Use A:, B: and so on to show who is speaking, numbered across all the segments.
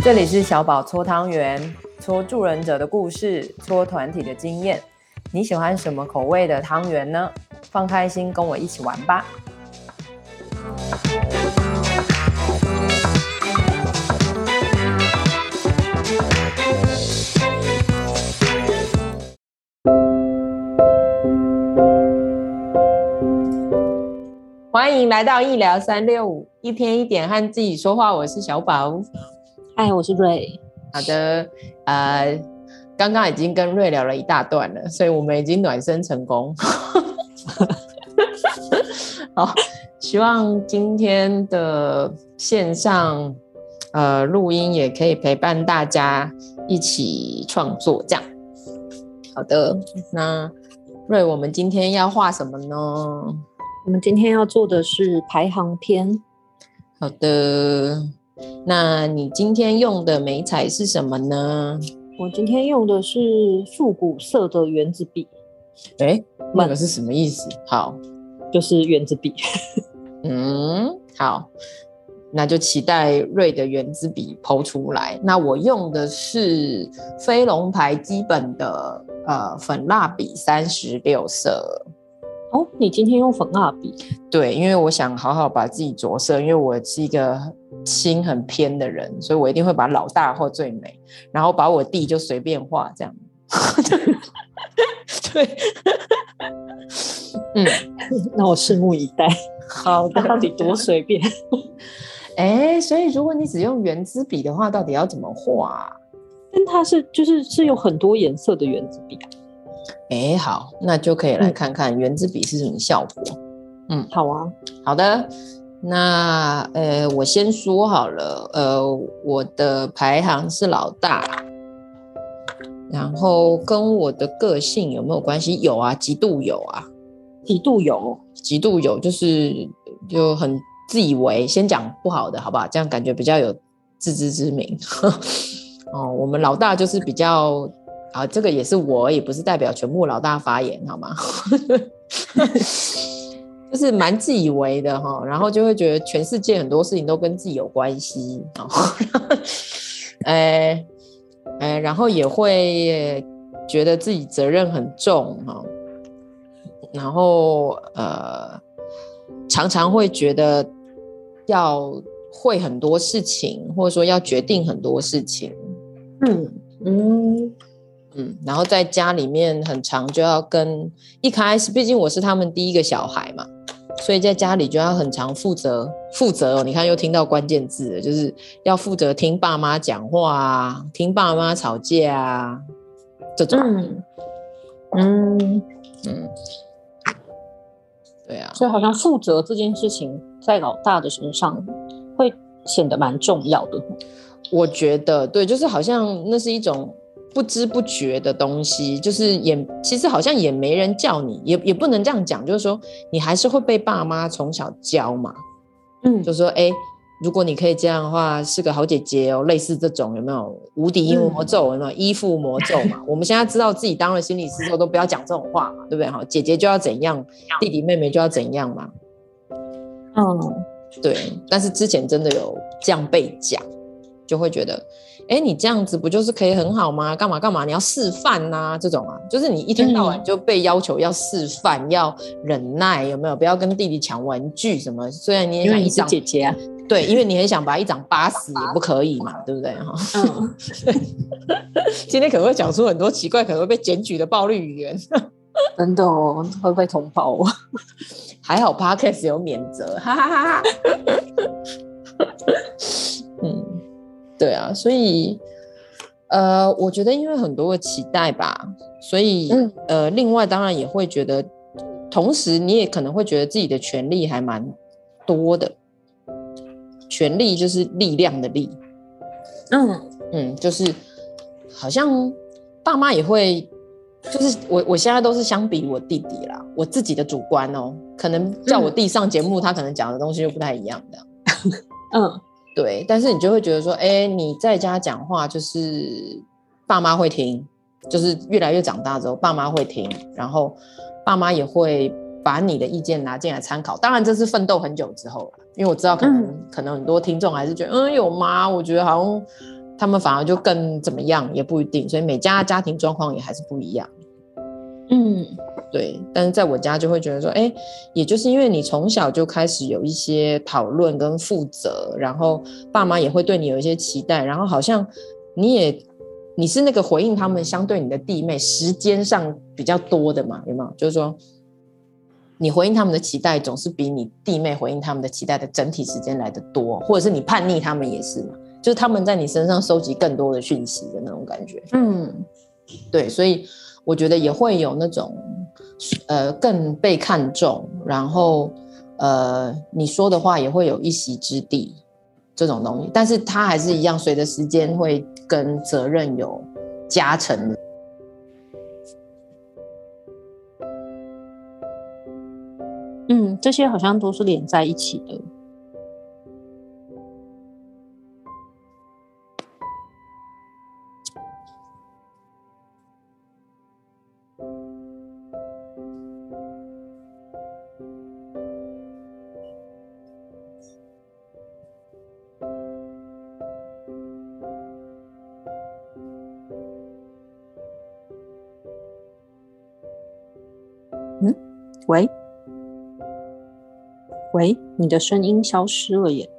A: 这里是小宝搓汤圆，搓助人者的故事，搓团体的经验。你喜欢什么口味的汤圆呢？放开心，跟我一起玩吧！欢迎来到医疗三六五，一天一点和自己说话。我是小宝，
B: 嗨，我是瑞。
A: 好的，呃，刚刚已经跟瑞聊了一大段了，所以我们已经暖身成功。好，希望今天的线上呃录音也可以陪伴大家一起创作，这样。好的，那瑞，我们今天要画什么呢？
B: 我们今天要做的是排行篇。
A: 好的，那你今天用的眉彩是什么呢？
B: 我今天用的是复古色的原子笔。
A: 哎，那个是什么意思？好，
B: 就是原子笔。
A: 嗯，好，那就期待瑞的原子笔抛出来。那我用的是飞龙牌基本的呃粉蜡笔三十六色。
B: 哦，你今天用粉蜡笔？
A: 对，因为我想好好把自己着色，因为我是一个心很偏的人，所以我一定会把老大画最美，然后把我弟就随便画这样。对，
B: 嗯，那我拭目以待。好的，到底多随便？
A: 哎，所以如果你只用原子笔的话，到底要怎么画？
B: 但它是就是是有很多颜色的原子笔。
A: 哎，好，那就可以来看看原子笔是什么效果。
B: 嗯，好啊，
A: 好的。那呃，我先说好了，呃，我的排行是老大，然后跟我的个性有没有关系？有啊，极度有啊，
B: 极度有，
A: 极度有，就是就很自以为。先讲不好的，好不好？这样感觉比较有自知之明。哦，我们老大就是比较。啊，这个也是我，也不是代表全部老大发言，好吗？就是蛮自以为的哈，然后就会觉得全世界很多事情都跟自己有关系，哎哎，然后也会觉得自己责任很重哈，然后呃，常常会觉得要会很多事情，或者说要决定很多事情，嗯嗯。嗯，然后在家里面很常就要跟一开始，毕竟我是他们第一个小孩嘛，所以在家里就要很常负责负责哦。你看又听到关键字了，就是要负责听爸妈讲话啊，听爸妈吵架啊，这种。嗯嗯嗯，对啊。
B: 所以好像负责这件事情在老大的身上会显得蛮重要的。
A: 我觉得对，就是好像那是一种。不知不觉的东西，就是也其实好像也没人叫你，也也不能这样讲，就是说你还是会被爸妈从小教嘛，嗯，就说哎，如果你可以这样的话，是个好姐姐哦，类似这种有没有无敌魔咒，有没有依附魔咒嘛？我们现在知道自己当了心理师之后，都不要讲这种话嘛，对不对？哈，姐姐就要怎样，弟弟妹妹就要怎样嘛，嗯，对。但是之前真的有这样被讲，就会觉得。哎，你这样子不就是可以很好吗？干嘛干嘛？你要示范呐、啊，这种啊，就是你一天到晚就被要求要示范，嗯、要忍耐，有没有？不要跟弟弟抢玩具什么。虽然你也想一掌
B: 姐姐啊，
A: 对，因为你很想把一掌扒死也不可以嘛，对不对？哈，嗯。今天可能会讲出很多奇怪，可能会被检举的暴力语言。
B: 真的哦，会不会通报。
A: 还好 Podcast 有免责，哈哈哈哈。嗯。对啊，所以，呃，我觉得因为很多的期待吧，所以，嗯、呃，另外当然也会觉得，同时你也可能会觉得自己的权利还蛮多的，权力就是力量的力，嗯嗯，就是好像爸妈也会，就是我我现在都是相比我弟弟啦，我自己的主观哦，可能叫我弟上节目，嗯、他可能讲的东西就不太一样的，嗯。对，但是你就会觉得说，哎，你在家讲话就是爸妈会听，就是越来越长大之后，爸妈会听，然后爸妈也会把你的意见拿进来参考。当然，这是奋斗很久之后了，因为我知道可能、嗯、可能很多听众还是觉得，嗯，有吗？我觉得好像他们反而就更怎么样也不一定，所以每家家庭状况也还是不一样。
B: 嗯，
A: 对。但是在我家就会觉得说，哎，也就是因为你从小就开始有一些讨论跟负责，然后爸妈也会对你有一些期待，然后好像你也你是那个回应他们相对你的弟妹时间上比较多的嘛，有没有？就是说。你回应他们的期待，总是比你弟妹回应他们的期待的整体时间来的多，或者是你叛逆他们也是嘛，就是他们在你身上收集更多的讯息的那种感觉。
B: 嗯，
A: 对，所以我觉得也会有那种，呃，更被看重，然后呃，你说的话也会有一席之地这种东西，但是它还是一样，随着时间会跟责任有加成的。
B: 嗯，这些好像都是连在一起的。喂。喂，你的声音消失了耶。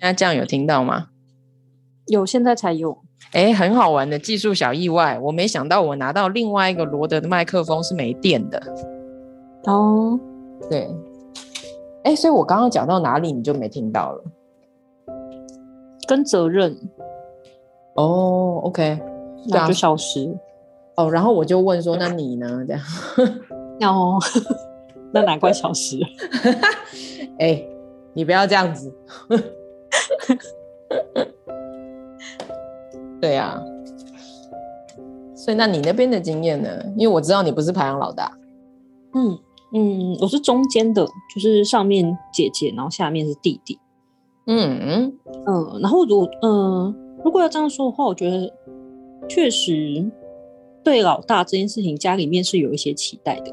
A: 那这样有听到吗？
B: 有，现在才有。
A: 哎，很好玩的技术小意外，我没想到我拿到另外一个罗德的麦克风是没电的。
B: 哦，
A: 对。哎，所以我刚刚讲到哪里你就没听到了？
B: 跟责任
A: 哦，OK，
B: 那就消失
A: 哦。然后我就问说：“那你呢？”这样
B: 哦，那难怪消失。
A: 哎，你不要这样子。对呀、啊，所以那你那边的经验呢？因为我知道你不是排行老大。
B: 嗯。嗯，我是中间的，就是上面姐姐，然后下面是弟弟。
A: 嗯嗯
B: 嗯，然后如果嗯，如果要这样说的话，我觉得确实对老大这件事情，家里面是有一些期待的。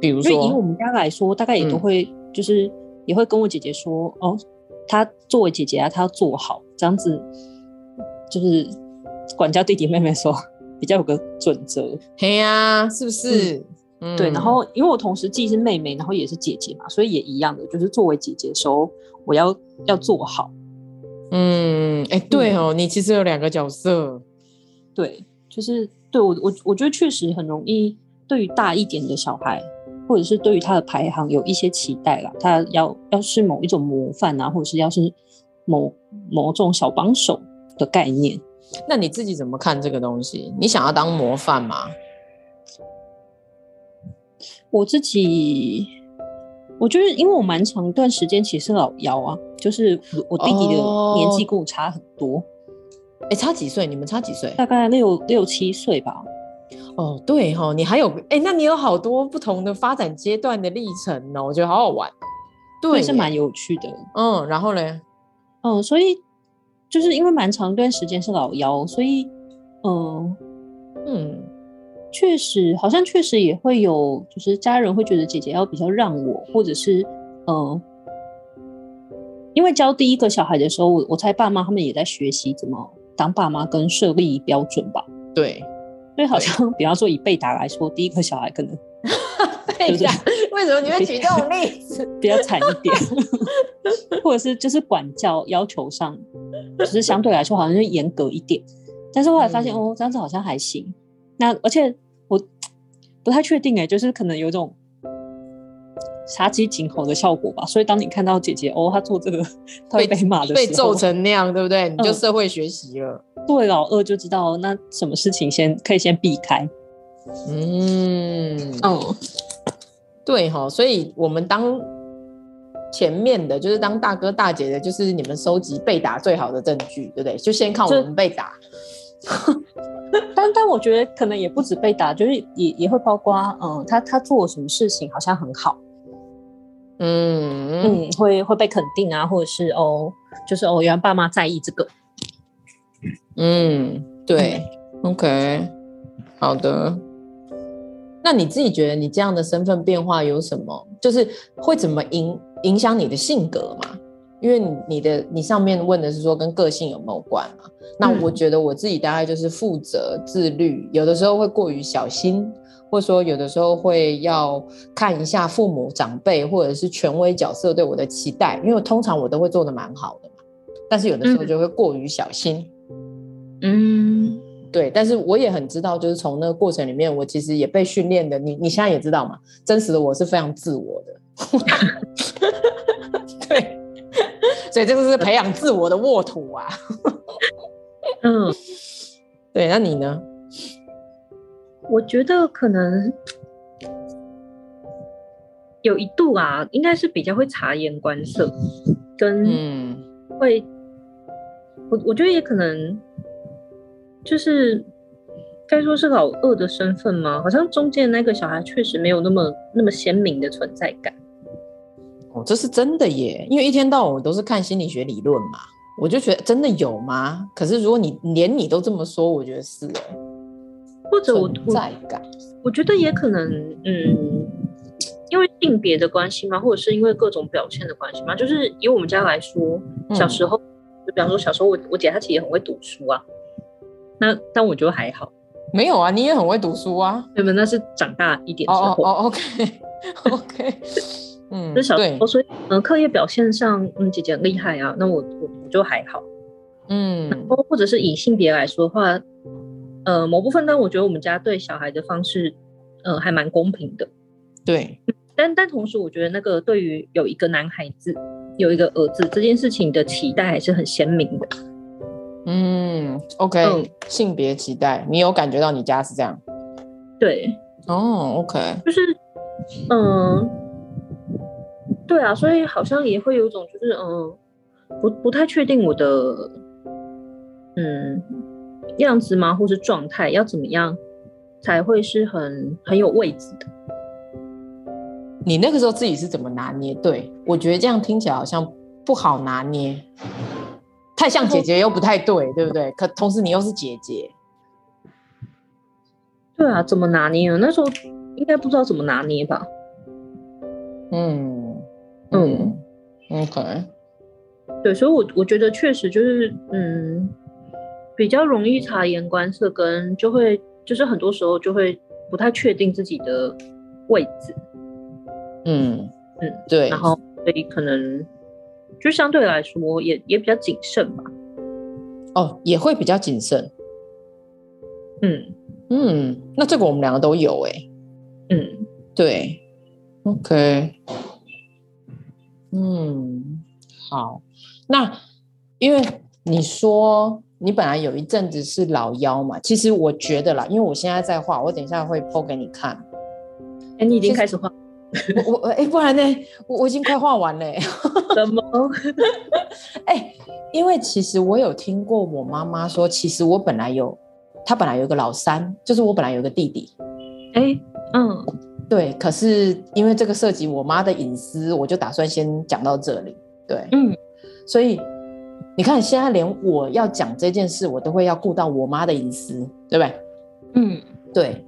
A: 比如说，
B: 以我们家来说，大概也都会，嗯、就是也会跟我姐姐说，哦，她作为姐姐啊，她要做好，这样子就是管教弟弟妹妹说，比较有个准则。
A: 嘿呀、啊，是不是？嗯
B: 对，然后因为我同时既是妹妹，然后也是姐姐嘛，所以也一样的，就是作为姐姐的时候，我要要做好。
A: 嗯，哎，对哦，嗯、你其实有两个角色。
B: 对，就是对我我我觉得确实很容易，对于大一点的小孩，或者是对于他的排行有一些期待啦，他要要是某一种模范啊，或者是要是某某种小帮手的概念。
A: 那你自己怎么看这个东西？你想要当模范吗？
B: 我自己，我就是，因为我蛮长一段时间其实是老幺啊，就是我弟弟的年纪跟我差很多，
A: 哎、差几岁？你们差几岁？
B: 大概六六七岁吧。
A: 哦，对哈、哦，你还有哎、欸，那你有好多不同的发展阶段的历程呢，我觉得好好玩。
B: 对，是蛮有趣的。
A: 嗯，然后呢？
B: 嗯，所以就是因为蛮长一段时间是老幺，所以嗯嗯。确实，好像确实也会有，就是家人会觉得姐姐要比较让我，或者是，嗯、呃，因为教第一个小孩的时候，我我猜爸妈他们也在学习怎么当爸妈跟设立标准吧。
A: 对，
B: 所以好像 比方说以被打来说，第一个小孩可能
A: 被打，为什么你会举这种例子？
B: 比较惨一点，或者是就是管教要求上，就是相对来说好像就严格一点，但是后来发现、嗯、哦，这样子好像还行。那而且。我不太确定哎，就是可能有种杀鸡儆猴的效果吧。所以当你看到姐姐哦，她做这个，她会被骂的时候，
A: 被揍成那样，对不对？你就社会学习了。
B: 嗯、对，老二就知道那什么事情先可以先避开。
A: 嗯哦，对哈，所以我们当前面的，就是当大哥大姐的，就是你们收集被打最好的证据，对不对？就先看我们被打。
B: 但但我觉得可能也不止被打，就是也也会包括，嗯，他他做了什么事情好像很好，
A: 嗯
B: 嗯，会会被肯定啊，或者是哦，就是哦，原来爸妈在意这个，
A: 嗯，对，OK，好的。那你自己觉得你这样的身份变化有什么？就是会怎么影影响你的性格吗？因为你你的你上面问的是说跟个性有没有关嘛？那我觉得我自己大概就是负责、自律，有的时候会过于小心，或者说有的时候会要看一下父母长辈或者是权威角色对我的期待，因为通常我都会做的蛮好的嘛，但是有的时候就会过于小心。嗯，对，但是我也很知道，就是从那个过程里面，我其实也被训练的。你你现在也知道嘛，真实的我是非常自我的。对。所以这个是培养自我的沃土啊。嗯，对，那你呢？
B: 我觉得可能有一度啊，应该是比较会察言观色，跟会，嗯、我我觉得也可能就是该说是老二的身份吗？好像中间那个小孩确实没有那么那么鲜明的存在感。
A: 哦，这是真的耶，因为一天到晚我都是看心理学理论嘛，我就觉得真的有吗？可是如果你连你都这么说，我觉得是哎，
B: 或者我
A: 存在感我，
B: 我觉得也可能，嗯，因为性别的关系嘛，或者是因为各种表现的关系嘛，就是以我们家来说，小时候，就比方说小时候我我姐她其实也很会读书啊，那但我觉得还好，
A: 没有啊，你也很会读书啊，
B: 对不？那是长大一点之后，
A: 哦，OK OK。
B: 嗯，就小时候，所以嗯，课业表现上，嗯，姐姐很厉害啊，那我我我就还好，嗯，然后或者是以性别来说的话，呃，某部分呢，我觉得我们家对小孩的方式，呃，还蛮公平的，
A: 对，
B: 但但同时，我觉得那个对于有一个男孩子，有一个儿子这件事情的期待还是很鲜明的，
A: 嗯，OK，嗯，性别期待，你有感觉到你家是这样？
B: 对，
A: 哦，OK，
B: 就是，嗯。对啊，所以好像也会有一种，就是嗯，不不太确定我的嗯样子吗，或是状态要怎么样才会是很很有位置的？
A: 你那个时候自己是怎么拿捏？对，我觉得这样听起来好像不好拿捏，太像姐姐又不太对，对不对？可同时你又是姐姐，
B: 对啊，怎么拿捏呢？那时候应该不知道怎么拿捏吧？嗯。
A: 嗯，OK，
B: 对，所以我，我我觉得确实就是，嗯，比较容易察言观色，跟就会就是很多时候就会不太确定自己的位置，
A: 嗯嗯，对，
B: 然后所以可能就相对来说也也比较谨慎吧，
A: 哦，也会比较谨慎，嗯嗯，那这个我们两个都有哎、欸，嗯，对，OK。嗯，好，那因为你说你本来有一阵子是老幺嘛，其实我觉得啦，因为我现在在画，我等一下会 po 给你看。
B: 哎、欸，你已经开始画？
A: 我我哎、欸，不然呢？我我已经快画完了。
B: 什么？
A: 哎、欸，因为其实我有听过我妈妈说，其实我本来有，她本来有个老三，就是我本来有个弟弟。
B: 哎、欸，嗯。
A: 对，可是因为这个涉及我妈的隐私，我就打算先讲到这里。对，嗯，所以你看，现在连我要讲这件事，我都会要顾到我妈的隐私，对不对？嗯，对。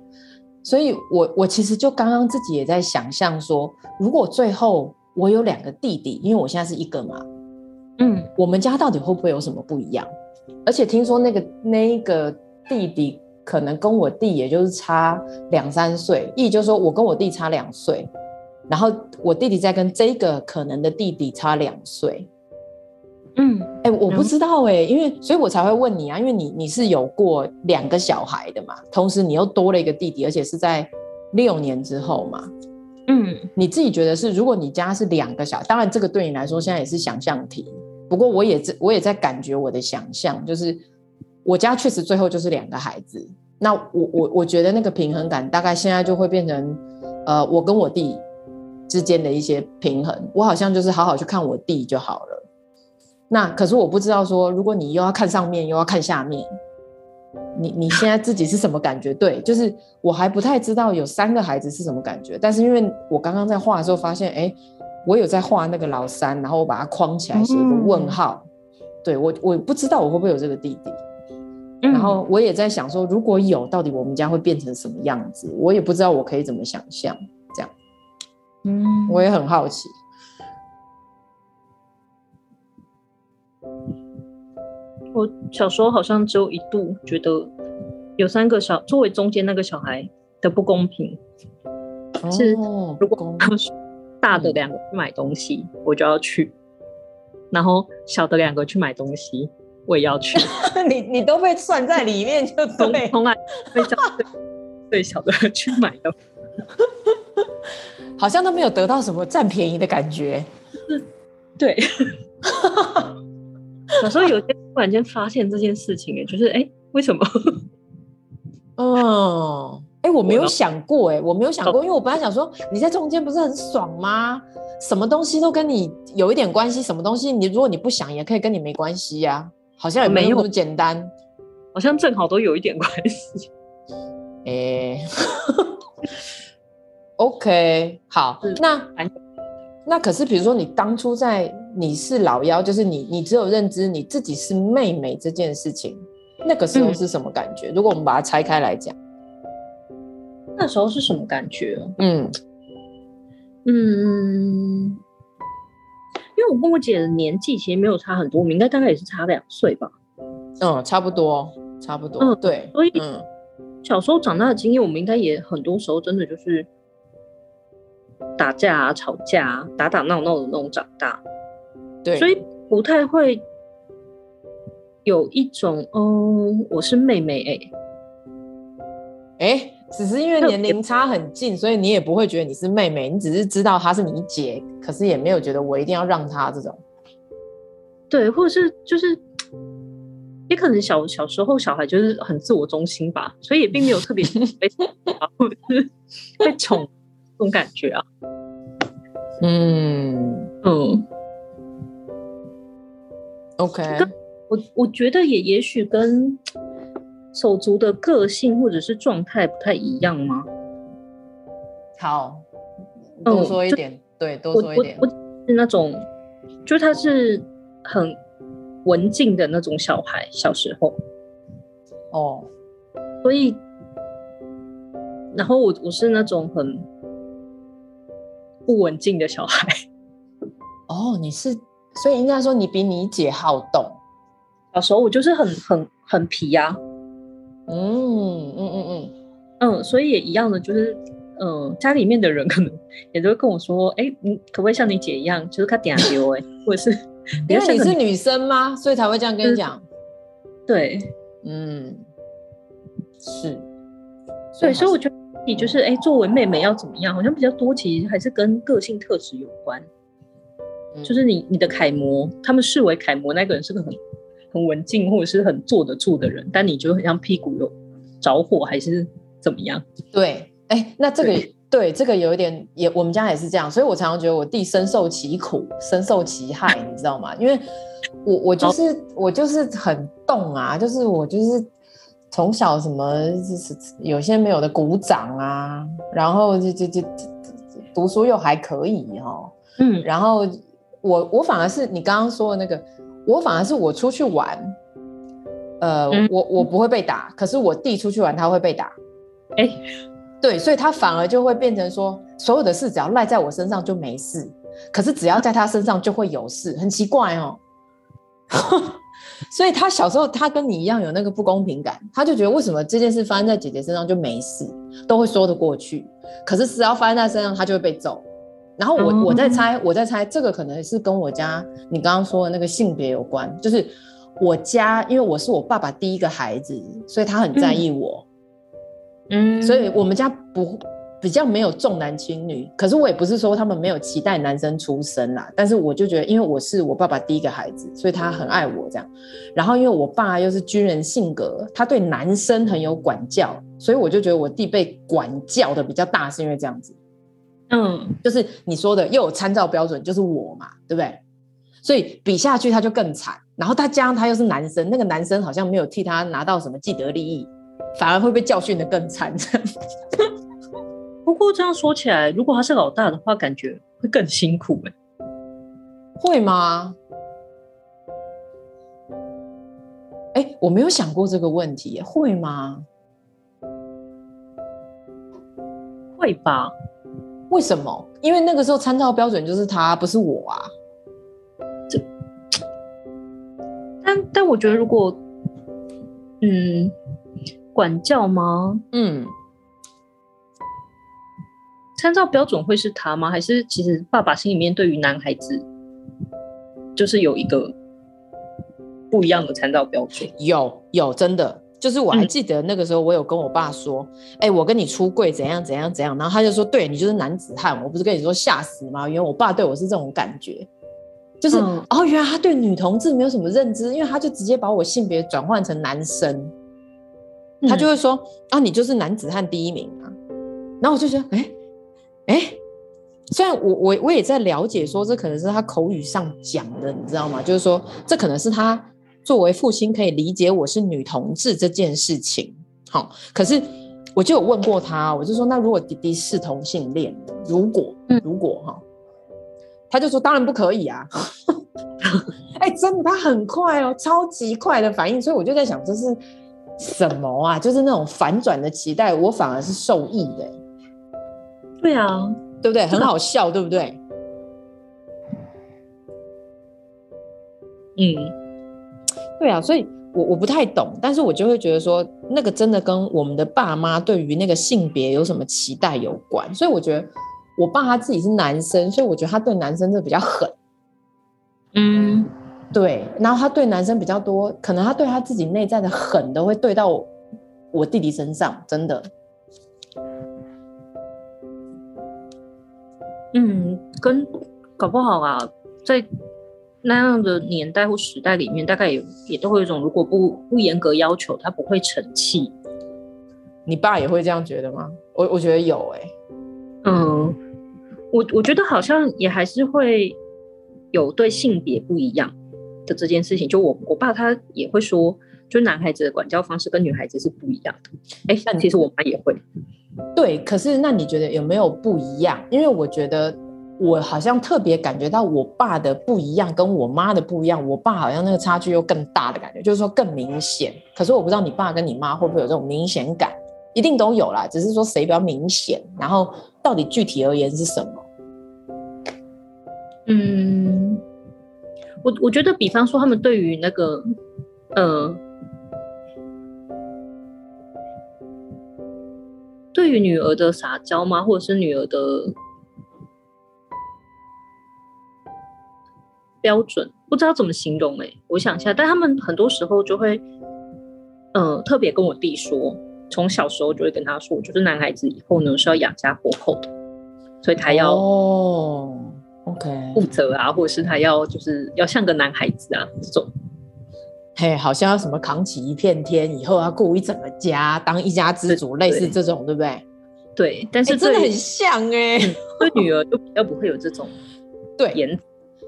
A: 所以我我其实就刚刚自己也在想象说，如果最后我有两个弟弟，因为我现在是一个嘛，嗯，我们家到底会不会有什么不一样？而且听说那个那一个弟弟。可能跟我弟也就是差两三岁，意就是说我跟我弟差两岁，然后我弟弟在跟这个可能的弟弟差两岁。嗯，哎、欸，我不知道哎、欸，因为所以我才会问你啊，因为你你是有过两个小孩的嘛，同时你又多了一个弟弟，而且是在六年之后嘛。嗯，你自己觉得是，如果你家是两个小孩，当然这个对你来说现在也是想象题，不过我也在我也在感觉我的想象就是。我家确实最后就是两个孩子，那我我我觉得那个平衡感大概现在就会变成，呃，我跟我弟之间的一些平衡，我好像就是好好去看我弟就好了。那可是我不知道说，如果你又要看上面又要看下面，你你现在自己是什么感觉？对，就是我还不太知道有三个孩子是什么感觉，但是因为我刚刚在画的时候发现，哎，我有在画那个老三，然后我把它框起来写一个问号，对，我我不知道我会不会有这个弟弟。嗯、然后我也在想说，如果有，到底我们家会变成什么样子？我也不知道，我可以怎么想象这样。嗯，我也很好奇。
B: 我小时候好像只有一度觉得有三个小，作为中间那个小孩的不公平，哦、是如果大的两个去买东西，嗯、我就要去，然后小的两个去买东西，我也要去。
A: 你你都被算在里面，就从从来
B: 最小的去买的，
A: 好像都没有得到什么占便宜的感觉。
B: 对，有时候有些突然间发现这件事情，哎，就是哎，为什么？
A: 嗯，哎，我没有想过，哎，我没有想过，因为我本来想说你在中间不是很爽吗？什么东西都跟你有一点关系，什么东西你如果你不想，也可以跟你没关系呀。好像也没有那么简单，
B: 好像正好都有一点关系。
A: 哎、欸、，OK，好，那那可是，比如说你当初在你是老幺，就是你你只有认知你自己是妹妹这件事情，那个时候是什么感觉？嗯、如果我们把它拆开来讲，
B: 那时候是什么感觉？嗯嗯。我跟我姐的年纪其实没有差很多，我们应该大概也是差两岁吧。
A: 嗯，差不多，差不多。嗯，对。
B: 所以，嗯，小时候长大的经验，我们应该也很多时候真的就是打架啊、吵架啊、打打闹闹的那种长大。
A: 对。
B: 所以不太会有一种，嗯，我是妹妹、欸，
A: 哎，哎。只是因为年龄差很近，所以你也不会觉得你是妹妹，你只是知道她是你姐，可是也没有觉得我一定要让她这种。
B: 对，或者是就是，也可能小小时候小孩就是很自我中心吧，所以也并没有特别 被或者是被宠这种感觉啊。
A: 嗯嗯，OK，
B: 我我觉得也也许跟。手足的个性或者是状态不太一样吗？
A: 好，多说一点，嗯、对，多说一点。
B: 我，是那种，就他是很文静的那种小孩，小时候。
A: 哦，
B: 所以，然后我我是那种很不文静的小孩。
A: 哦，你是，所以应该说你比你姐好动。
B: 小时候我就是很很很皮呀、啊。
A: 嗯嗯嗯嗯
B: 嗯，所以也一样的，就是嗯，家里面的人可能也都会跟我说，哎、欸，你可不可以像你姐一样，就是看点丢哎，或者是
A: 因为你是女生吗？所以才会这样跟你讲。
B: 对，
A: 嗯，是，
B: 对，所以我觉得你就是哎、欸，作为妹妹要怎么样，好像比较多，其实还是跟个性特质有关。嗯、就是你你的楷模，他们视为楷模那个人是个很。很文静或者是很坐得住的人，但你就很像屁股有着火还是怎么样？
A: 对，哎、欸，那这个对，对这个有一点也，我们家也是这样，所以我常常觉得我弟深受其苦，深受其害，你知道吗？因为我我就是、哦、我就是很动啊，就是我就是从小什么就是有些没有的鼓掌啊，然后就就就读书又还可以哈、哦，嗯，然后我我反而是你刚刚说的那个。我反而是我出去玩，呃，嗯、我我不会被打，可是我弟出去玩他会被打，哎、欸，对，所以他反而就会变成说，所有的事只要赖在我身上就没事，可是只要在他身上就会有事，很奇怪哦。所以他小时候他跟你一样有那个不公平感，他就觉得为什么这件事发生在姐姐身上就没事，都会说得过去，可是只要发生在身上他就会被揍。然后我我在猜，我在猜这个可能是跟我家你刚刚说的那个性别有关，就是我家因为我是我爸爸第一个孩子，所以他很在意我，嗯，所以我们家不比较没有重男轻女，可是我也不是说他们没有期待男生出生啦，但是我就觉得因为我是我爸爸第一个孩子，所以他很爱我这样，然后因为我爸又是军人性格，他对男生很有管教，所以我就觉得我弟被管教的比较大，是因为这样子。嗯，就是你说的又有参照标准，就是我嘛，对不对？所以比下去他就更惨。然后他加上他又是男生，那个男生好像没有替他拿到什么既得利益，反而会被教训的更惨。
B: 不过这样说起来，如果他是老大的话，感觉会更辛苦哎。会吗？
A: 哎，我没有想过这个问题，会吗？
B: 会吧？
A: 为什么？因为那个时候参照标准就是他，不是我啊。这，
B: 但但我觉得，如果，嗯，管教吗？嗯，参照标准会是他吗？还是其实爸爸心里面对于男孩子，就是有一个不一样的参照标准？
A: 有有，真的。就是我还记得那个时候，我有跟我爸说：“哎、嗯欸，我跟你出柜怎样怎样怎样。”然后他就说：“对，你就是男子汉。”我不是跟你说吓死吗？因为我爸对我是这种感觉，就是、嗯、哦，原来他对女同志没有什么认知，因为他就直接把我性别转换成男生，嗯、他就会说：“啊，你就是男子汉第一名啊。”然后我就觉得：“哎、欸、哎、欸，虽然我我我也在了解说这可能是他口语上讲的，你知道吗？就是说这可能是他。”作为父亲可以理解我是女同志这件事情，好，可是我就有问过他，我就说，那如果弟弟是同性恋，如果，如果哈，他就说当然不可以啊，哎、欸，真的，他很快哦，超级快的反应，所以我就在想这是什么啊？就是那种反转的期待，我反而是受益的。
B: 对啊，
A: 对不对？很好笑，对不对？
B: 嗯。
A: 对啊，所以我我不太懂，但是我就会觉得说，那个真的跟我们的爸妈对于那个性别有什么期待有关。所以我觉得我爸他自己是男生，所以我觉得他对男生真的比较狠。
B: 嗯，
A: 对，然后他对男生比较多，可能他对他自己内在的狠都会对到我，我弟弟身上，真的。
B: 嗯，跟搞不好啊，在。那样的年代或时代里面，大概也也都会有一种，如果不不严格要求，他不会成器。
A: 你爸也会这样觉得吗？我我觉得有哎、欸。
B: 嗯，我我觉得好像也还是会有对性别不一样的这件事情。就我我爸他也会说，就男孩子的管教方式跟女孩子是不一样的。哎、欸，但其实我妈也会。
A: 对，可是那你觉得有没有不一样？因为我觉得。我好像特别感觉到我爸的不一样，跟我妈的不一样。我爸好像那个差距又更大的感觉，就是说更明显。可是我不知道你爸跟你妈会不会有这种明显感，一定都有啦，只是说谁比较明显，然后到底具体而言是什么？
B: 嗯，我我觉得，比方说他们对于那个，呃，对于女儿的撒娇吗？或者是女儿的？标准不知道怎么形容哎、欸，我想一下，但他们很多时候就会，呃，特别跟我弟说，从小时候就会跟他说，就是男孩子以后呢是要养家活口的，所以他要
A: 哦，OK，
B: 负责啊，或者是他要就是要像个男孩子啊这种，
A: 嘿，好像要什么扛起一片天，以后要顾一整个家，当一家之主，类似这种，对不对？
B: 对，但是、欸、
A: 真的很像哎、欸，
B: 对女儿就比较不会有这种
A: 对言，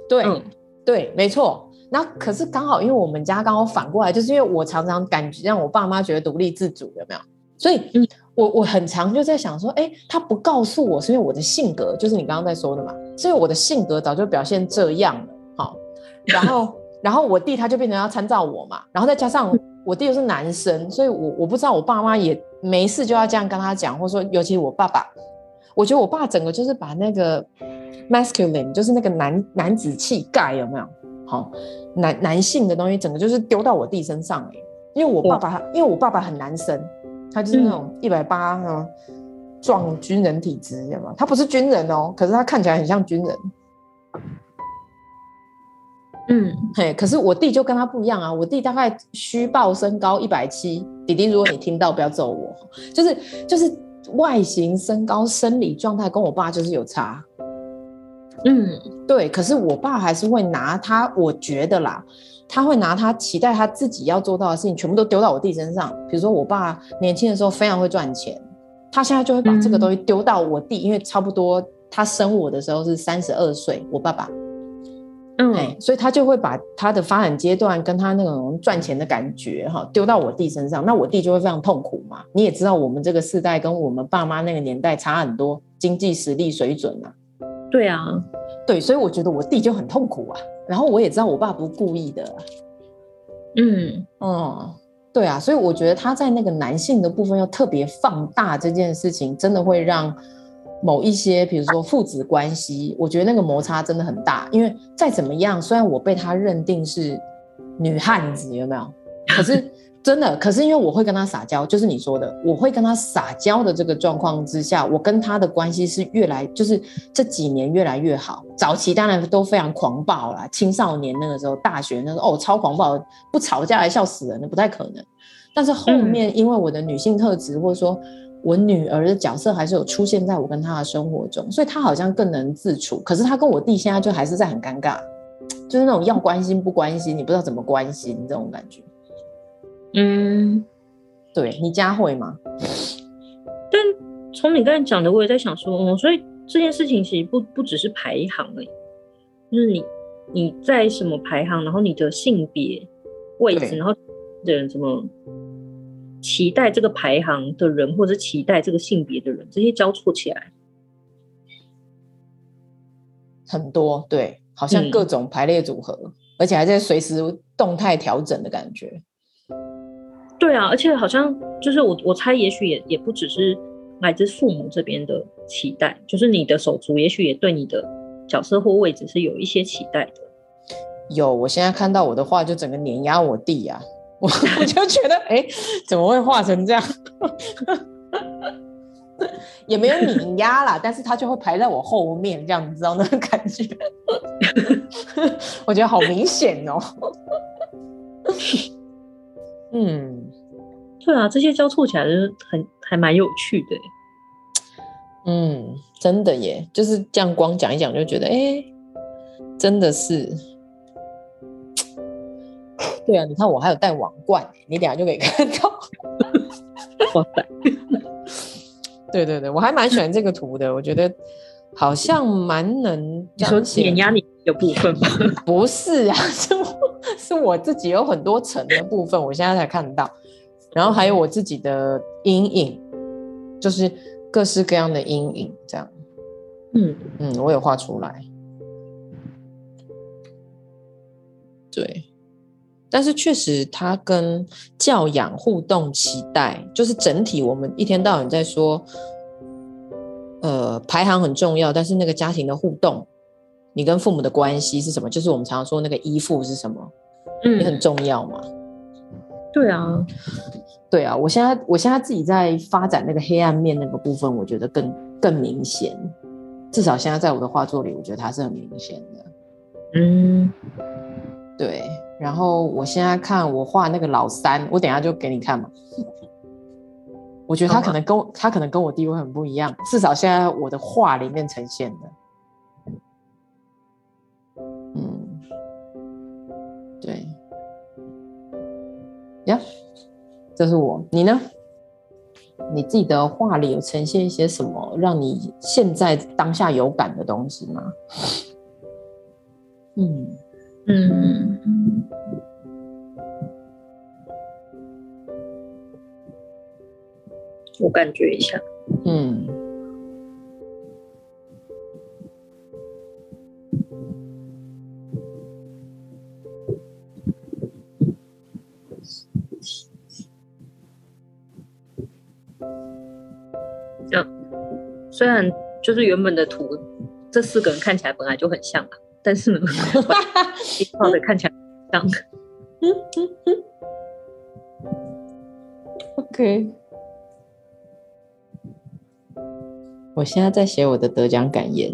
A: 对。嗯对，没错。那可是刚好，因为我们家刚好反过来，就是因为我常常感觉让我爸妈觉得独立自主，有没有？所以，我我很常就在想说，哎，他不告诉我，是因为我的性格，就是你刚刚在说的嘛，所以我的性格早就表现这样了，好。然后，然后我弟他就变成要参照我嘛，然后再加上我弟又是男生，所以我我不知道我爸妈也没事就要这样跟他讲，或者说，尤其我爸爸，我觉得我爸整个就是把那个。Masculine 就是那个男男子气概有没有？好，男男性的东西，整个就是丢到我弟身上哎、欸，因为我爸爸，因为我爸爸很男生，他就是那种一百八啊，壮军人体质，知道吗？他不是军人哦，可是他看起来很像军人。
B: 嗯，
A: 嘿，可是我弟就跟他不一样啊，我弟大概虚报身高一百七，弟弟，如果你听到不要揍我，就是就是外形、身高、生理状态跟我爸就是有差。
B: 嗯，
A: 对，可是我爸还是会拿他，我觉得啦，他会拿他期待他自己要做到的事情，全部都丢到我弟身上。比如说，我爸年轻的时候非常会赚钱，他现在就会把这个东西丢到我弟，嗯、因为差不多他生我的时候是三十二岁，我爸爸，
B: 嗯，
A: 所以他就会把他的发展阶段跟他那种赚钱的感觉哈丢到我弟身上，那我弟就会非常痛苦嘛。你也知道，我们这个世代跟我们爸妈那个年代差很多，经济实力水准啊。
B: 对啊，
A: 对，所以我觉得我弟就很痛苦啊。然后我也知道我爸不故意的，嗯嗯，对啊，所以我觉得他在那个男性的部分要特别放大这件事情，真的会让某一些，比如说父子关系，我觉得那个摩擦真的很大。因为再怎么样，虽然我被他认定是女汉子，有没有？可是。真的，可是因为我会跟他撒娇，就是你说的，我会跟他撒娇的这个状况之下，我跟他的关系是越来，就是这几年越来越好。早期当然都非常狂暴啦，青少年那个时候，大学那时候哦，超狂暴，不吵架还笑死人，那不太可能。但是后面因为我的女性特质，或者说我女儿的角色还是有出现在我跟他的生活中，所以他好像更能自处。可是他跟我弟现在就还是在很尴尬，就是那种要关心不关心，你不知道怎么关心这种感觉。
B: 嗯，
A: 对，你家会吗？
B: 但从你刚才讲的，我也在想说，哦，所以这件事情其实不不只是排行而已，就是你你在什么排行，然后你的性别位置，然后的人怎么期待这个排行的人，或者期待这个性别的人，这些交错起来
A: 很多，对，好像各种排列组合，嗯，而且还在随时动态调整的感觉。
B: 对啊，而且好像就是我我猜，也许也也不只是来自父母这边的期待，就是你的手足，也许也对你的角色或位置是有一些期待的。
A: 有，我现在看到我的画，就整个碾压我弟啊，我我就觉得，哎，怎么会画成这样？也没有碾压啦，但是他就会排在我后面，这样你知道那个感觉？我觉得好明显哦。嗯，
B: 对啊，这些交错起来就是很还蛮有趣的。
A: 嗯，真的耶，就是这样光讲一讲就觉得，哎、欸，真的是。对啊，你看我还有戴王冠，你等下就可以看到。哇塞！对对对，我还蛮喜欢这个图的，我觉得好像蛮能
B: 你说碾压你的部分吗？
A: 不是啊，是我。是我自己有很多层的部分，我现在才看到，然后还有我自己的阴影，就是各式各样的阴影，这样，嗯嗯，我有画出来，对，但是确实它跟教养、互动、期待，就是整体我们一天到晚在说，呃，排行很重要，但是那个家庭的互动。你跟父母的关系是什么？就是我们常常说那个依附是什么？嗯，也很重要嘛。
B: 对啊，
A: 对啊。我现在我现在自己在发展那个黑暗面那个部分，我觉得更更明显。至少现在在我的画作里，我觉得它是很明显的。
B: 嗯，
A: 对。然后我现在看我画那个老三，我等一下就给你看嘛。我觉得他可能跟我他可能跟我地位很不一样，至少现在我的画里面呈现的。呀，这是我，你呢？你自己的画里有呈现一些什么让你现在当下有感的东西吗？
B: 嗯嗯，我感觉一下，嗯。虽然就是原本的图，这四个人看起来本来就很像啊，但是呢，画的看起来像。嗯嗯嗯。
A: OK，我现在在写我的得奖感言。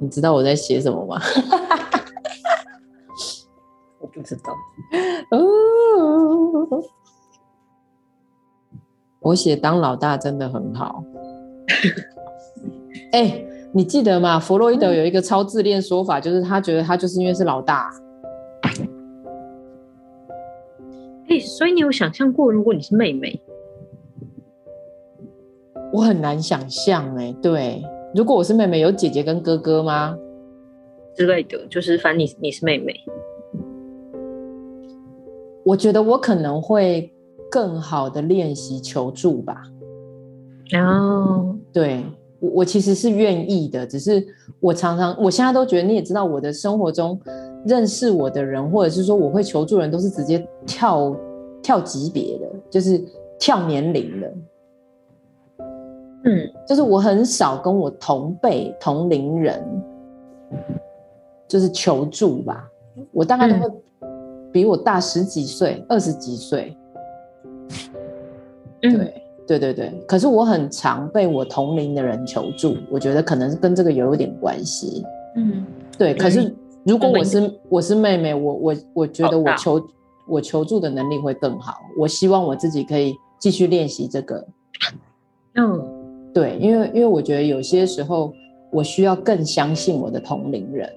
A: 你知道我在写什么吗？
B: 不知道
A: 哦，我写当老大真的很好。哎、欸，你记得吗？弗洛伊德有一个超自恋说法，就是他觉得他就是因为是老大。
B: 哎、欸，所以你有想象过，如果你是妹妹？
A: 我很难想象哎、欸。对，如果我是妹妹，有姐姐跟哥哥吗？
B: 之类的，就是反正你你是妹妹。
A: 我觉得我可能会更好的练习求助吧。哦，对我我其实是愿意的，只是我常常我现在都觉得，你也知道，我的生活中认识我的人，或者是说我会求助人，都是直接跳跳级别的，就是跳年龄的。嗯，就是我很少跟我同辈同龄人，就是求助吧。我大概都会比我大十几岁、二十几岁。对、嗯、对对对，可是我很常被我同龄的人求助，我觉得可能是跟这个有一点关系。嗯，对。可是如果我是、嗯、我是妹妹，我我我觉得我求我求助的能力会更好。我希望我自己可以继续练习这个。嗯。对，因为因为我觉得有些时候我需要更相信我的同龄人。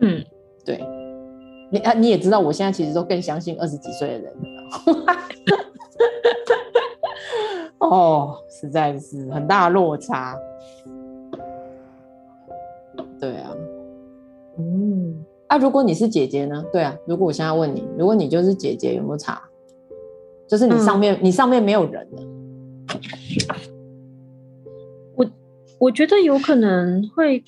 A: 嗯，对，你啊你也知道，我现在其实都更相信二十几岁的人了。哦，实在是很大落差。对啊，嗯，啊，如果你是姐姐呢？对啊，如果我现在问你，如果你就是姐姐，有没有差？就是你上面、嗯、你上面没有人了。
B: 我我觉得有可能会，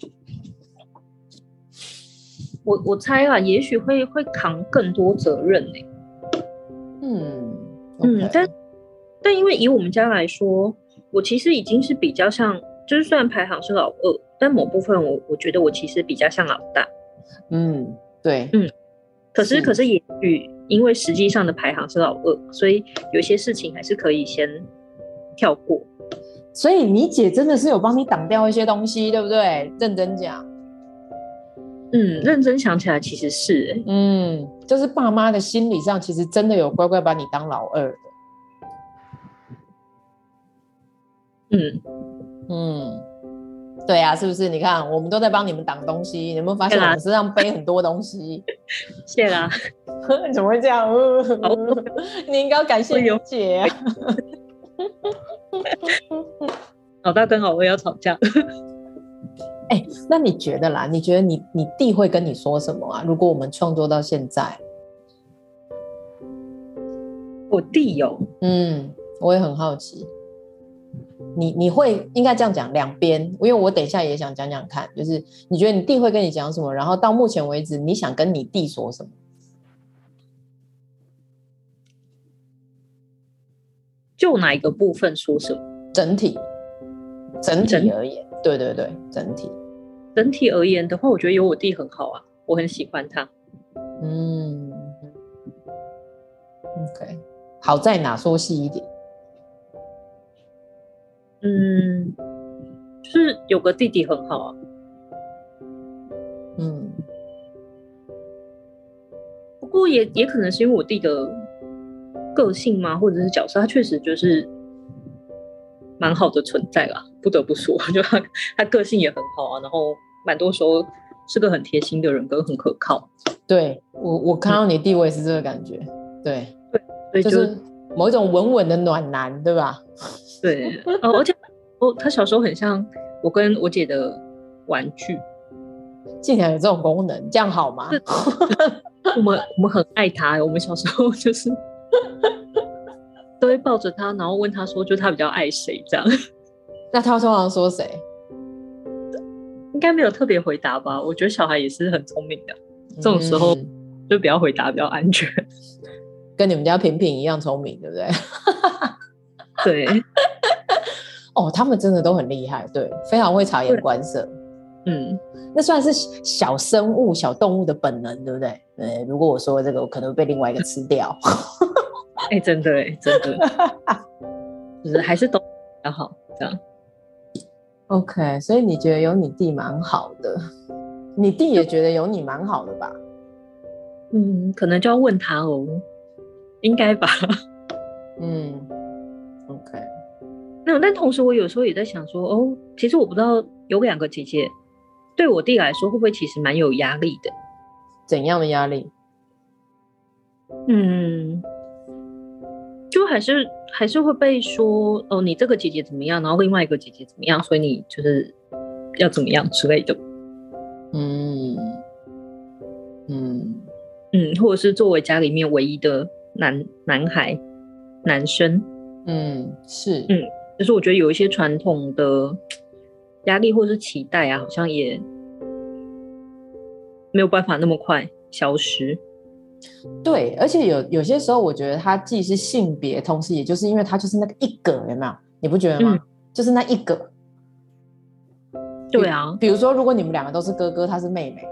B: 我我猜啊，也许会会扛更多责任呢、欸。嗯 okay. 嗯，但但因为以我们家来说，我其实已经是比较像，就是虽然排行是老二，但某部分我我觉得我其实比较像老大。
A: 嗯，对，
B: 嗯，可是，是可是也许因为实际上的排行是老二，所以有些事情还是可以先。跳过，
A: 所以你姐真的是有帮你挡掉一些东西，对不对？认真讲，
B: 嗯，认真想起来其实是、欸，
A: 嗯，就是爸妈的心理上其实真的有乖乖把你当老二的，
B: 嗯。
A: 嗯，对啊，是不是？你看，我们都在帮你们挡东西，你有没有发现我们身上背很多东西？
B: 谢啦，
A: 怎么会这样？你应该要感谢你姐啊。
B: 老大跟老二要吵架，
A: 哎、欸，那你觉得啦？你觉得你你弟会跟你说什么啊？如果我们创作到现在，
B: 我弟有，
A: 嗯，我也很好奇，你你会应该这样讲两边，因为我等一下也想讲讲看，就是你觉得你弟会跟你讲什么？然后到目前为止，你想跟你弟说什么？
B: 就哪一个部分说什么？
A: 整体，整体而言，对对对，整体，
B: 整体而言的话，我觉得有我弟很好啊，我很喜欢他。
A: 嗯，OK，好在哪？说细一点。
B: 嗯，就是有个弟弟很好啊。
A: 嗯，
B: 不过也也可能是因为我弟的。个性嘛？或者是角色？他确实就是蛮好的存在啦，不得不说，就他他个性也很好啊，然后蛮多时候是个很贴心的人，跟很可靠。
A: 对我，我看到你弟，我也是这个感觉。对对，就是某一种稳稳的暖男，对吧？
B: 对，哦，而且哦，他小时候很像我跟我姐的玩具，
A: 竟然有这种功能，这样好吗？
B: 我们我们很爱他，我们小时候就是。都会抱着他，然后问他说：“就他比较爱谁？”这样。
A: 那他通常说谁？
B: 应该没有特别回答吧？我觉得小孩也是很聪明的，这种时候就不要回答比较安全。
A: 跟你们家平平一样聪明，对不对？
B: 对。
A: 哦，他们真的都很厉害，对，非常会察言观色。
B: 嗯，
A: 那算是小生物、小动物的本能，对不对？对。如果我说这个，我可能会被另外一个吃掉。
B: 哎、欸，真的哎，真的，就是还是都比较好这样。
A: OK，所以你觉得有你弟蛮好的，你弟也觉得有你蛮好的吧？
B: 嗯，可能就要问他哦，应该吧。
A: 嗯，OK。
B: 那但同时我有时候也在想说，哦，其实我不知道有两个姐姐，对我弟来说会不会其实蛮有压力的？
A: 怎样的压力？
B: 嗯。就还是还是会被说哦，你这个姐姐怎么样，然后另外一个姐姐怎么样，所以你就是要怎么样之类的。
A: 嗯嗯
B: 嗯，或者是作为家里面唯一的男男孩男生，
A: 嗯，是，
B: 嗯，就是我觉得有一些传统的压力或者是期待啊，好像也没有办法那么快消失。
A: 对，而且有有些时候，我觉得它既是性别，同时也就是因为它就是那个一个，有没有？你不觉得吗？嗯、就是那一个。
B: 对啊，
A: 比如说，如果你们两个都是哥哥，他是妹妹，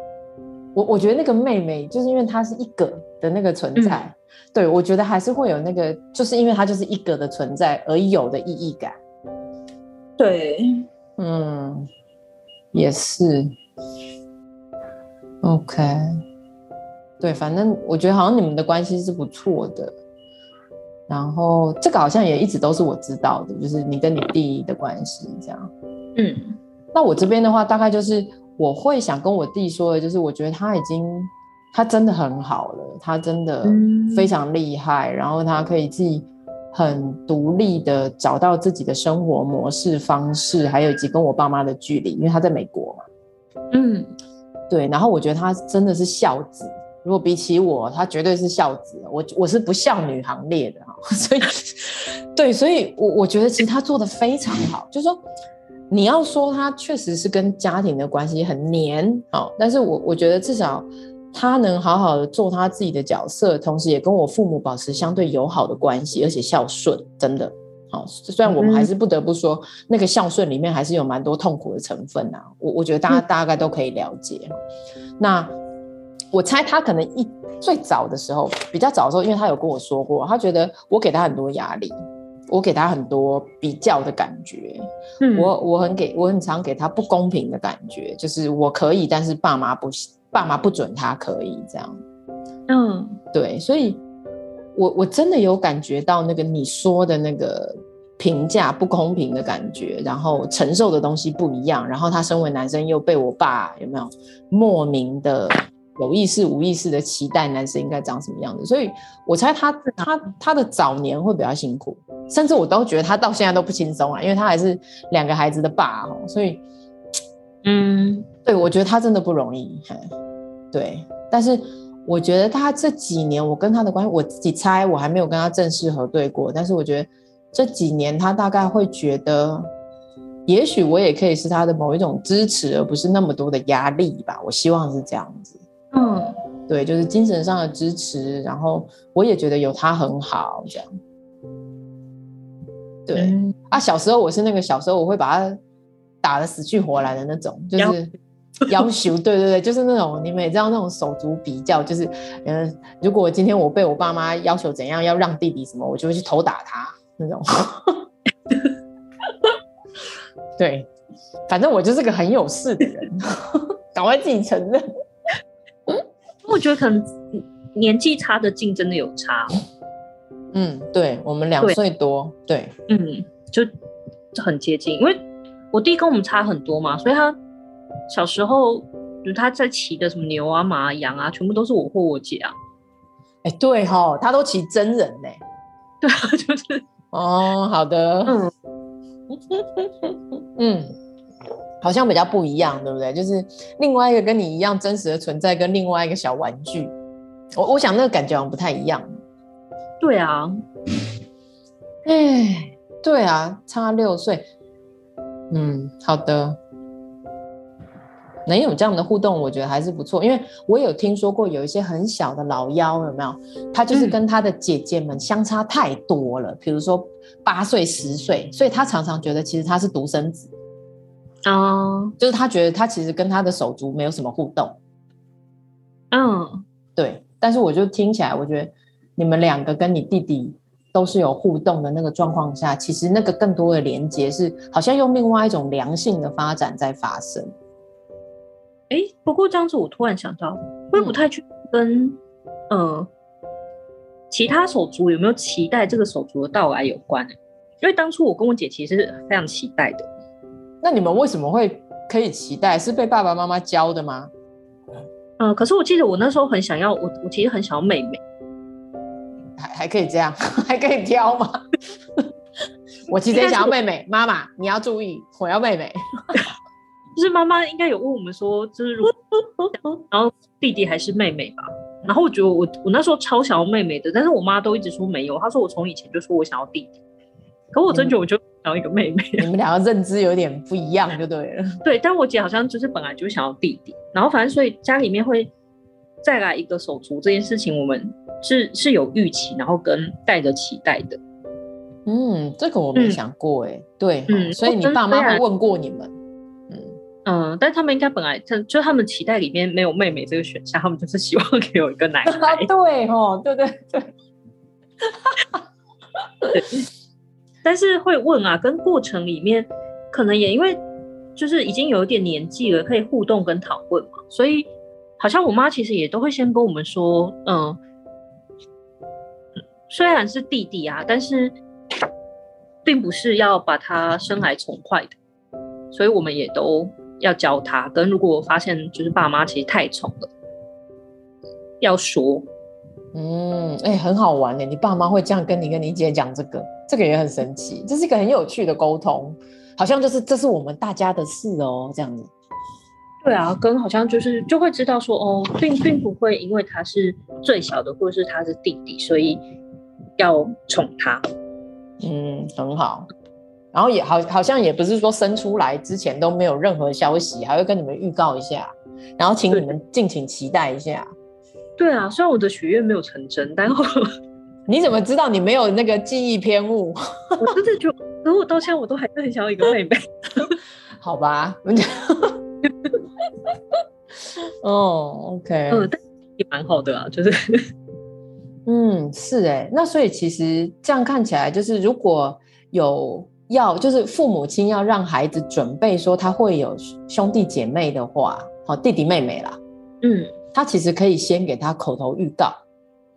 A: 我我觉得那个妹妹就是因为她是一个的那个存在，嗯、对，我觉得还是会有那个，就是因为她就是一个的存在而有的意义感。
B: 对，
A: 嗯，也是。OK，对，反正我觉得好像你们的关系是不错的，然后这个好像也一直都是我知道的，就是你跟你弟的关系这样，
B: 嗯。
A: 那我这边的话，大概就是我会想跟我弟说的，就是我觉得他已经，他真的很好了，他真的非常厉害，嗯、然后他可以自己很独立的找到自己的生活模式方式，还有以及跟我爸妈的距离，因为他在美国嘛。
B: 嗯，
A: 对。然后我觉得他真的是孝子，如果比起我，他绝对是孝子。我我是不孝女行列的哈，所以对，所以我我觉得其实他做的非常好，就是说。你要说他确实是跟家庭的关系很黏，哦，但是我我觉得至少他能好好的做他自己的角色，同时也跟我父母保持相对友好的关系，而且孝顺，真的，好，虽然我们还是不得不说，那个孝顺里面还是有蛮多痛苦的成分啊，我我觉得大家大概都可以了解。那我猜他可能一最早的时候，比较早的时候，因为他有跟我说过，他觉得我给他很多压力。我给他很多比较的感觉，嗯、我我很给我很常给他不公平的感觉，就是我可以，但是爸妈不，爸妈不准他可以这样。
B: 嗯，
A: 对，所以我我真的有感觉到那个你说的那个评价不公平的感觉，然后承受的东西不一样，然后他身为男生又被我爸有没有莫名的。有意识、无意识的期待男生应该长什么样子，所以我猜他他他的早年会比较辛苦，甚至我都觉得他到现在都不轻松啊，因为他还是两个孩子的爸哦，所以，嗯，对，我觉得他真的不容易，对，但是我觉得他这几年我跟他的关系，我自己猜我还没有跟他正式核对过，但是我觉得这几年他大概会觉得，也许我也可以是他的某一种支持，而不是那么多的压力吧，我希望是这样子。
B: 嗯，
A: 对，就是精神上的支持，然后我也觉得有他很好，这样。对、嗯、啊，小时候我是那个小时候我会把他打的死去活来的那种，就是要求，对对对，就是那种你们也知道那种手足比较，就是嗯，如果今天我被我爸妈要求怎样要让弟弟什么，我就会去头打他那种。对，反正我就是个很有事的人，赶快自己承认。
B: 我觉得可能年纪差的劲真的有差。
A: 嗯，对，我们两岁多，对，
B: 对嗯，就很接近。因为我弟跟我们差很多嘛，所以他小时候就他在骑的什么牛啊、马啊、羊啊，全部都是我或我姐啊。
A: 哎、欸，对哈，他都骑真人呢。
B: 对啊，就是
A: 哦，好的，嗯，嗯。好像比较不一样，对不对？就是另外一个跟你一样真实的存在，跟另外一个小玩具，我我想那个感觉好像不太一样。
B: 对啊，
A: 哎，对啊，差六岁。嗯，好的，能有这样的互动，我觉得还是不错。因为我有听说过有一些很小的老妖，有没有？他就是跟他的姐姐们相差太多了，嗯、比如说八岁、十岁，所以他常常觉得其实他是独生子。
B: 哦，uh,
A: 就是他觉得他其实跟他的手足没有什么互动，
B: 嗯，
A: 对。但是我就听起来，我觉得你们两个跟你弟弟都是有互动的那个状况下，其实那个更多的连接是好像用另外一种良性的发展在发生。
B: 哎，不过这样子我突然想到，会不太去跟、嗯、呃其他手足有没有期待这个手足的到来有关，因为当初我跟我姐其实是非常期待的。
A: 那你们为什么会可以期待？是被爸爸妈妈教的吗？
B: 嗯，可是我记得我那时候很想要，我我其实很想要妹妹，
A: 还还可以这样，还可以挑吗？我其实也想要妹妹，妈妈你要注意，我要妹妹。
B: 就是妈妈应该有问我们说，就是如果然后弟弟还是妹妹吧？然后我觉得我我那时候超想要妹妹的，但是我妈都一直说没有，她说我从以前就说我想要弟弟。可我真觉得我就想要一个妹妹。
A: 你们两个认知有点不一样，就对了。
B: 对，但我姐好像就是本来就想要弟弟，然后反正所以家里面会再来一个手足这件事情，我们是是有预期，然后跟带着期待的。
A: 嗯，这个我没想过哎、欸。嗯、对，嗯，所以你爸妈会问过你们？
B: 嗯嗯，但他们应该本来就就他们期待里面没有妹妹这个选项，他们就是希望给我一个男孩。
A: 对哦，对对对。
B: 对，但是会问啊，跟过程里面可能也因为就是已经有一点年纪了，可以互动跟讨论嘛，所以好像我妈其实也都会先跟我们说，嗯，虽然是弟弟啊，但是并不是要把他生来宠坏的，所以我们也都要教他。跟如果发现就是爸妈其实太宠了，要说。
A: 嗯，哎、欸，很好玩呢。你爸妈会这样跟你跟你姐讲这个，这个也很神奇。这是一个很有趣的沟通，好像就是这是我们大家的事哦，这样子。
B: 对啊，跟好像就是就会知道说哦，并并不会因为他是最小的，或者是他是弟弟，所以要宠他。
A: 嗯，很好。然后也好，好像也不是说生出来之前都没有任何消息，还会跟你们预告一下，然后请你们敬请期待一下。
B: 对啊，虽然我的许愿没有成真，但我
A: 你怎么知道你没有那个记忆偏误？
B: 我真的就，可我到现在我都还是很想要一个妹妹。
A: 好吧，哦，OK，
B: 嗯，但也蛮好的啊，就是，
A: 嗯，是哎，那所以其实这样看起来，就是如果有要，就是父母亲要让孩子准备说他会有兄弟姐妹的话，好，弟弟妹妹啦，嗯。他其实可以先给他口头预告，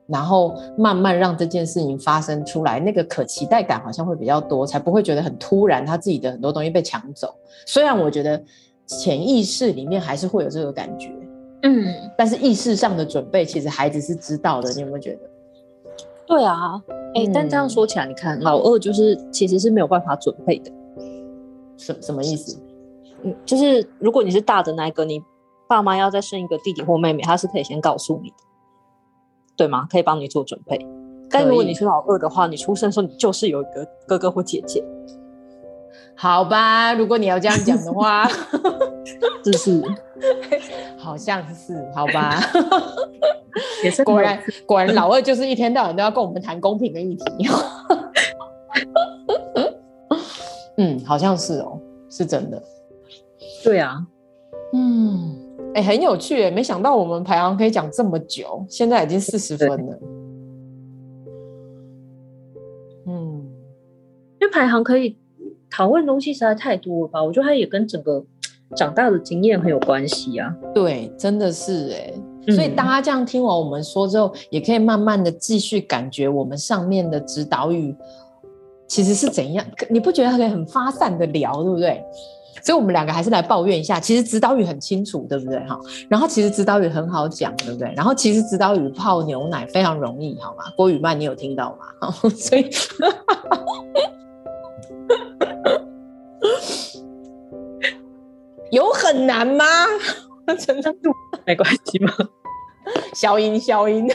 A: 然后慢慢让这件事情发生出来，那个可期待感好像会比较多，才不会觉得很突然，他自己的很多东西被抢走。虽然我觉得潜意识里面还是会有这个感觉，嗯，但是意识上的准备，其实孩子是知道的。你有没有觉得？
B: 对啊，哎、欸，但这样说起来，你看老二就是其实是没有办法准备的，
A: 什什么意思？
B: 嗯，就是如果你是大的那一个，你。爸妈要再生一个弟弟或妹妹，他是可以先告诉你的，对吗？可以帮你做准备。但如果你是老二的话，你出生的时候你就是有一个哥哥或姐姐，
A: 好吧？如果你要这样讲的话，
B: 就 是
A: 好像是好吧？也是果然果然老二就是一天到晚都要跟我们谈公平的议题。嗯，好像是哦，是真的。
B: 对啊，
A: 嗯。哎、欸，很有趣哎！没想到我们排行可以讲这么久，现在已经四十分了。嗯，
B: 因为排行可以讨论东西实在太多了吧？我觉得它也跟整个长大的经验很有关系啊。
A: 对，真的是哎。所以大家这样听完我们说之后，嗯、也可以慢慢的继续感觉我们上面的指导语其实是怎样。你不觉得它可以很发散的聊，对不对？所以，我们两个还是来抱怨一下。其实指导语很清楚，对不对？哈，然后其实指导语很好讲，对不对？然后其实指导语泡牛奶非常容易，好吗？郭雨曼，你有听到吗？好，所以 有很难吗？真的
B: 没关系吗？
A: 消音，消音。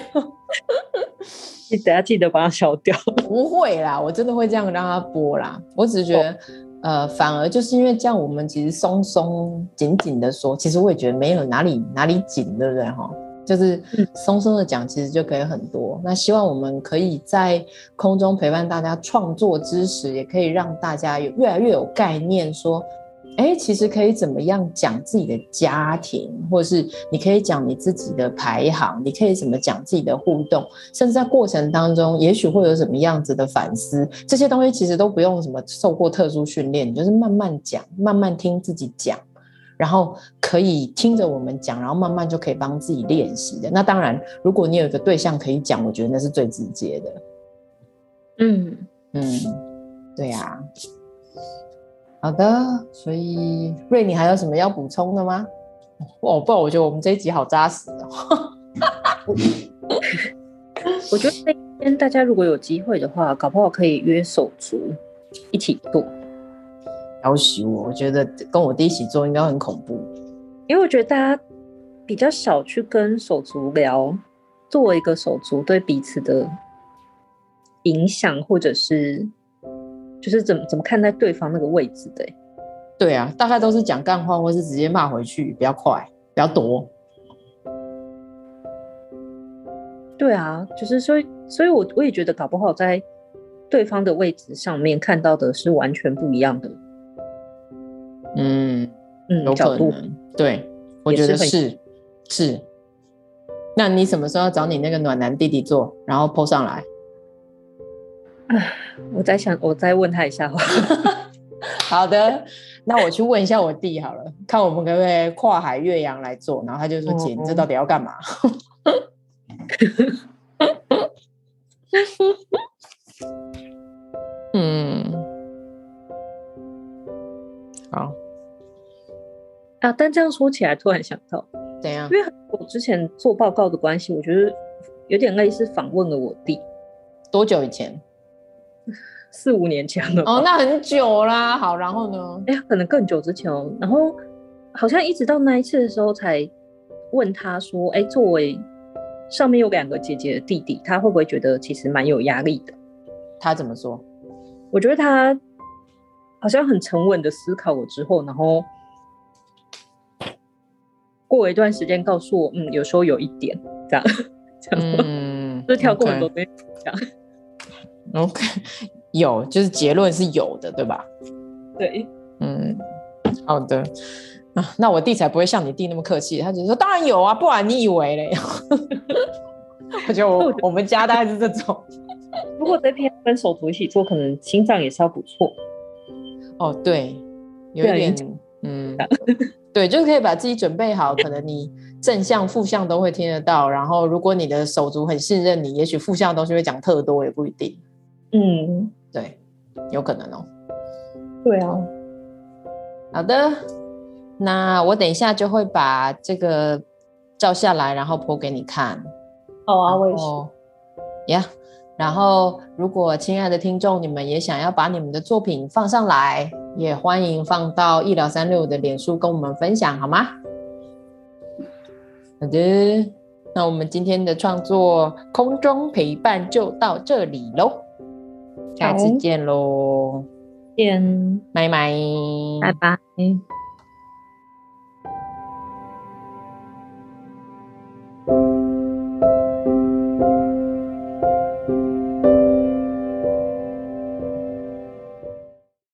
B: 你等下记得把它消掉。
A: 不会啦，我真的会这样让它播啦。我只是觉得。Oh. 呃，反而就是因为这样，我们其实松松紧紧的说，其实我也觉得没有哪里哪里紧，对不对哈？就是松松的讲，其实就可以很多。那希望我们可以在空中陪伴大家创作之时，也可以让大家有越来越有概念说。哎，其实可以怎么样讲自己的家庭，或者是你可以讲你自己的排行，你可以怎么讲自己的互动，甚至在过程当中，也许会有什么样子的反思，这些东西其实都不用什么受过特殊训练，你就是慢慢讲，慢慢听自己讲，然后可以听着我们讲，然后慢慢就可以帮自己练习的。那当然，如果你有一个对象可以讲，我觉得那是最直接的。嗯嗯，对呀、啊。好的，所以瑞，你还有什么要补充的吗？哦，不，我觉得我们这一集好扎实哦。
B: 我觉得那天大家如果有机会的话，搞不好可以约手足一起做。
A: 要挟我，我觉得跟我弟一起做应该很恐怖，
B: 因为我觉得大家比较少去跟手足聊，作为一个手足对彼此的影响，或者是。就是怎么怎么看待对方那个位置的。
A: 对啊，大概都是讲干话，或是直接骂回去，比较快，比较多。
B: 对啊，就是所以，所以我我也觉得搞不好在对方的位置上面看到的是完全不一样的。
A: 嗯嗯，有可能。对，我觉得是是，是。那你什么时候要找你那个暖男弟弟做，然后 po 上来？
B: 唉，我在想，我再问他一下。
A: 好的，那我去问一下我弟好了，看我们可不可以跨海越洋来做。然后他就说：“姐，你这到底要干嘛？” 嗯，好
B: 啊。但这样说起来，突然想到，
A: 怎样？
B: 因为我之前做报告的关系，我觉得有点类似访问了我弟。
A: 多久以前？
B: 四五年前了。
A: 哦，那很久啦。好，然后呢？
B: 哎呀，可能更久之前哦。然后好像一直到那一次的时候，才问他说：“哎，作为……”上面有两个姐姐的弟弟，他会不会觉得其实蛮有压力的？
A: 他怎么说？
B: 我觉得他好像很沉稳的思考了之后，然后过了一段时间告诉我，嗯，有时候有一点这样，这样，嗯，就跳过很多遍这样。
A: OK，有，就是结论是有的，对吧？
B: 对，
A: 嗯，好的。啊，那我弟才不会像你弟那么客气，他只是说当然有啊，不然你以为嘞？我觉得我我们家大概是这种。
B: 如果这篇跟手足一起做，可能心脏也是要不错。
A: 哦，对，有一点，嗯，对，就是可以把自己准备好，可能你正向、负向都会听得到。然后，如果你的手足很信任你，也许负向的东西会讲特多，也不一定。
B: 嗯，
A: 对，有可能哦。
B: 对啊，
A: 好的。那我等一下就会把这个照下来，然后 po 给你看。
B: 好啊，我也是。
A: 呀，然后如果亲爱的听众，你们也想要把你们的作品放上来，也欢迎放到医疗三六的脸书跟我们分享，好吗？好的，那我们今天的创作空中陪伴就到这里喽，下次见喽，
B: 见，
A: 拜拜，
B: 拜拜。